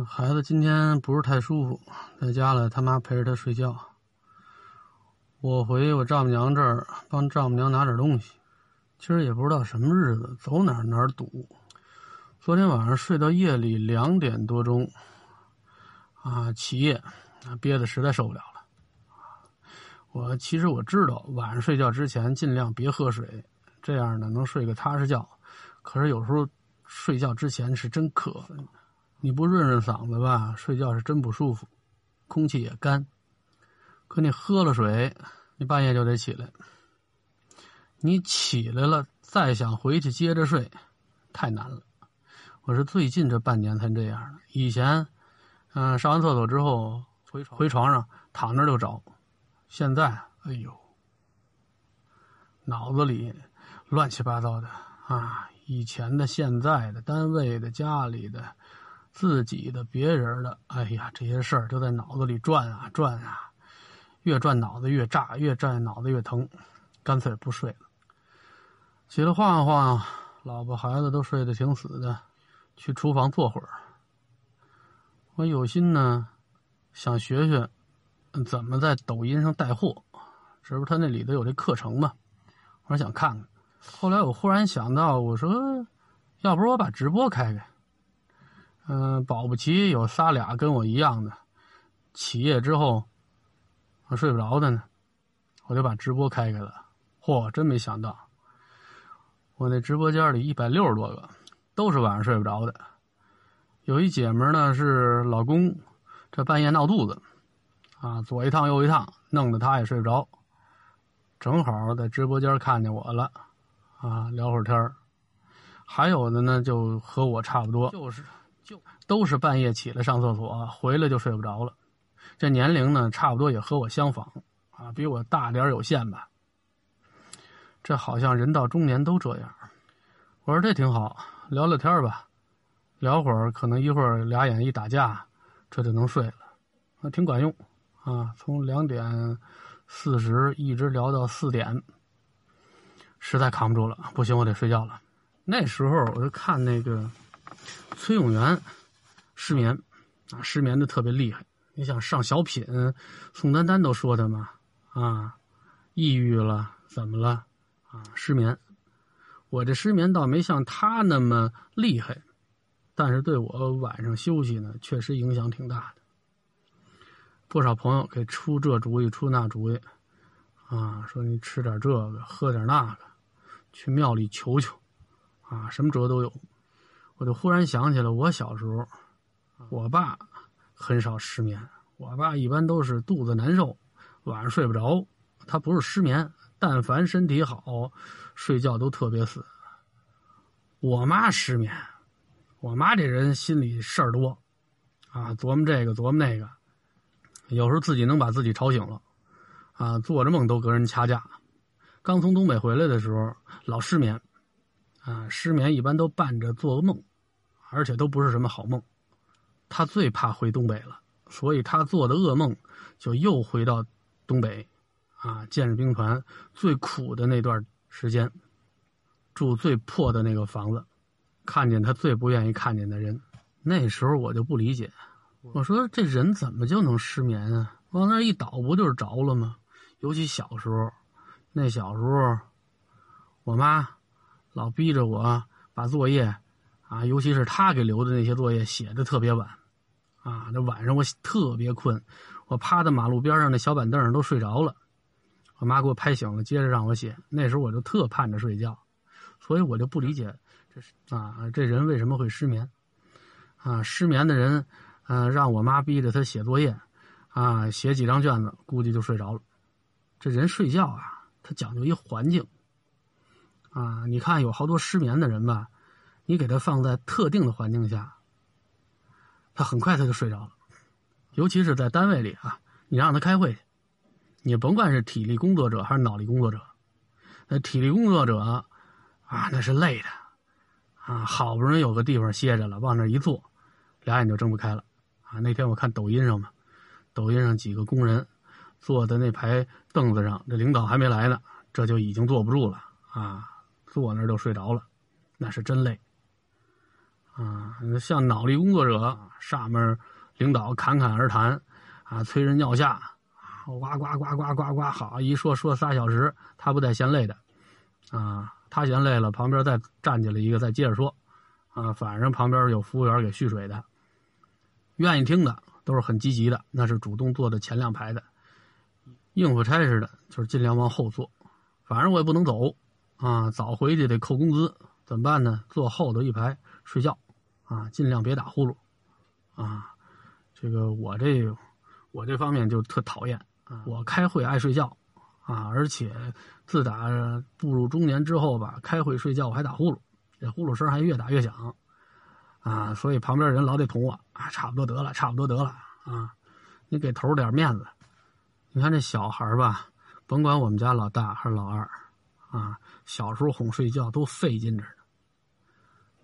孩子今天不是太舒服，在家了，他妈陪着他睡觉。我回我丈母娘这儿帮丈母娘拿点东西。今儿也不知道什么日子，走哪儿哪儿堵。昨天晚上睡到夜里两点多钟，啊，起夜，憋得实在受不了了。我其实我知道，晚上睡觉之前尽量别喝水，这样呢能睡个踏实觉。可是有时候睡觉之前是真渴。你不润润嗓子吧，睡觉是真不舒服，空气也干。可你喝了水，你半夜就得起来。你起来了，再想回去接着睡，太难了。我是最近这半年才这样的。以前，嗯，上完厕所之后回回床上躺那就着。现在，哎呦，脑子里乱七八糟的啊！以前的、现在的、单位的、家里的。自己的、别人的，哎呀，这些事儿就在脑子里转啊转啊，越转脑子越炸，越转脑子越疼，干脆不睡了。起来晃晃，老婆孩子都睡得挺死的，去厨房坐会儿。我有心呢，想学学怎么在抖音上带货，这不是他那里头有这课程吗？我想看看。后来我忽然想到，我说，要不我把直播开开。嗯，保不齐有仨俩跟我一样的，起夜之后我睡不着的呢，我就把直播开开了。嚯，真没想到，我那直播间里一百六十多个，都是晚上睡不着的。有一姐们呢是老公，这半夜闹肚子，啊，左一趟右一趟，弄得她也睡不着。正好在直播间看见我了，啊，聊会儿天还有的呢，就和我差不多，就是。就都是半夜起来上厕所，回来就睡不着了。这年龄呢，差不多也和我相仿，啊，比我大点有限吧。这好像人到中年都这样。我说这挺好，聊聊天吧，聊会儿可能一会儿俩眼一打架，这就能睡了，啊，挺管用，啊，从两点四十一直聊到四点，实在扛不住了，不行，我得睡觉了。那时候我就看那个。崔永元失眠啊，失眠的特别厉害。你想上小品，宋丹丹都说他嘛啊，抑郁了，怎么了啊？失眠。我这失眠倒没像他那么厉害，但是对我晚上休息呢，确实影响挺大的。不少朋友给出这主意出那主意啊，说你吃点这个，喝点那个，去庙里求求啊，什么辙都有。我就忽然想起了我小时候，我爸很少失眠。我爸一般都是肚子难受，晚上睡不着。他不是失眠，但凡身体好，睡觉都特别死。我妈失眠，我妈这人心里事儿多，啊，琢磨这个琢磨那个，有时候自己能把自己吵醒了，啊，做着梦都跟人掐架。刚从东北回来的时候，老失眠，啊，失眠一般都伴着做噩梦。而且都不是什么好梦，他最怕回东北了，所以他做的噩梦就又回到东北，啊，建设兵团最苦的那段时间，住最破的那个房子，看见他最不愿意看见的人。那时候我就不理解，我说这人怎么就能失眠啊？往那一倒不就是着了吗？尤其小时候，那小时候，我妈老逼着我把作业。啊，尤其是他给留的那些作业写的特别晚，啊，那晚上我特别困，我趴在马路边上那小板凳上都睡着了，我妈给我拍醒了，接着让我写。那时候我就特盼着睡觉，所以我就不理解这是啊，这人为什么会失眠？啊，失眠的人，嗯，让我妈逼着他写作业，啊，写几张卷子，估计就睡着了。这人睡觉啊，他讲究一环境，啊，你看有好多失眠的人吧。你给他放在特定的环境下，他很快他就睡着了。尤其是在单位里啊，你让他开会，你甭管是体力工作者还是脑力工作者，那体力工作者啊，那是累的啊，好不容易有个地方歇着了，往那一坐，俩眼就睁不开了啊。那天我看抖音上嘛，抖音上几个工人坐在那排凳子上，这领导还没来呢，这就已经坐不住了啊，坐那儿就睡着了，那是真累。啊，像脑力工作者，上面领导侃侃而谈，啊，催人尿下，呱呱呱呱呱呱，好一说说仨小时，他不带嫌累的，啊，他嫌累了，旁边再站起来一个，再接着说，啊，反正旁边有服务员给续水的，愿意听的都是很积极的，那是主动坐的前两排的，应付差事的，就是尽量往后坐，反正我也不能走，啊，早回去得扣工资，怎么办呢？坐后头一排睡觉。啊，尽量别打呼噜，啊，这个我这我这方面就特讨厌啊。我开会爱睡觉，啊，而且自打步入中年之后吧，开会睡觉我还打呼噜，这呼噜声还越打越响，啊，所以旁边人老得捅我啊，差不多得了，差不多得了啊，你给头点面子。你看这小孩吧，甭管我们家老大还是老二，啊，小时候哄睡觉都费劲着呢。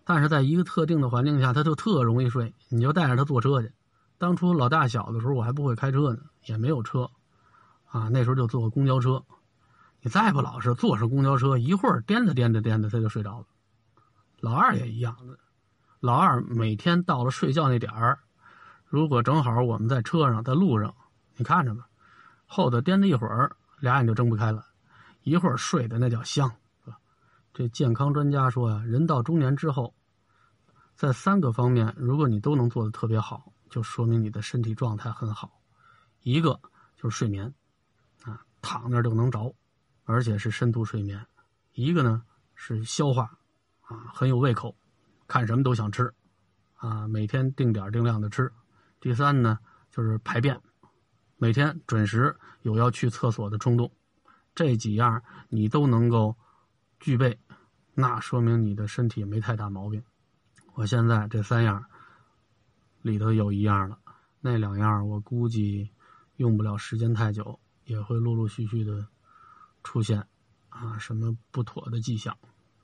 但是在一个特定的环境下，他就特容易睡。你就带着他坐车去。当初老大小的时候，我还不会开车呢，也没有车，啊，那时候就坐公交车。你再不老实，坐上公交车，一会儿颠着颠着颠着，他就睡着了。老二也一样的，老二每天到了睡觉那点儿，如果正好我们在车上，在路上，你看着吧，后头颠着一会儿，俩眼就睁不开了，一会儿睡的那叫香。这健康专家说啊，人到中年之后，在三个方面，如果你都能做的特别好，就说明你的身体状态很好。一个就是睡眠，啊，躺那就能着，而且是深度睡眠；一个呢是消化，啊，很有胃口，看什么都想吃，啊，每天定点定量的吃；第三呢就是排便，每天准时有要去厕所的冲动。这几样你都能够具备。那说明你的身体没太大毛病。我现在这三样里头有一样了，那两样我估计用不了时间太久，也会陆陆续续的出现啊什么不妥的迹象。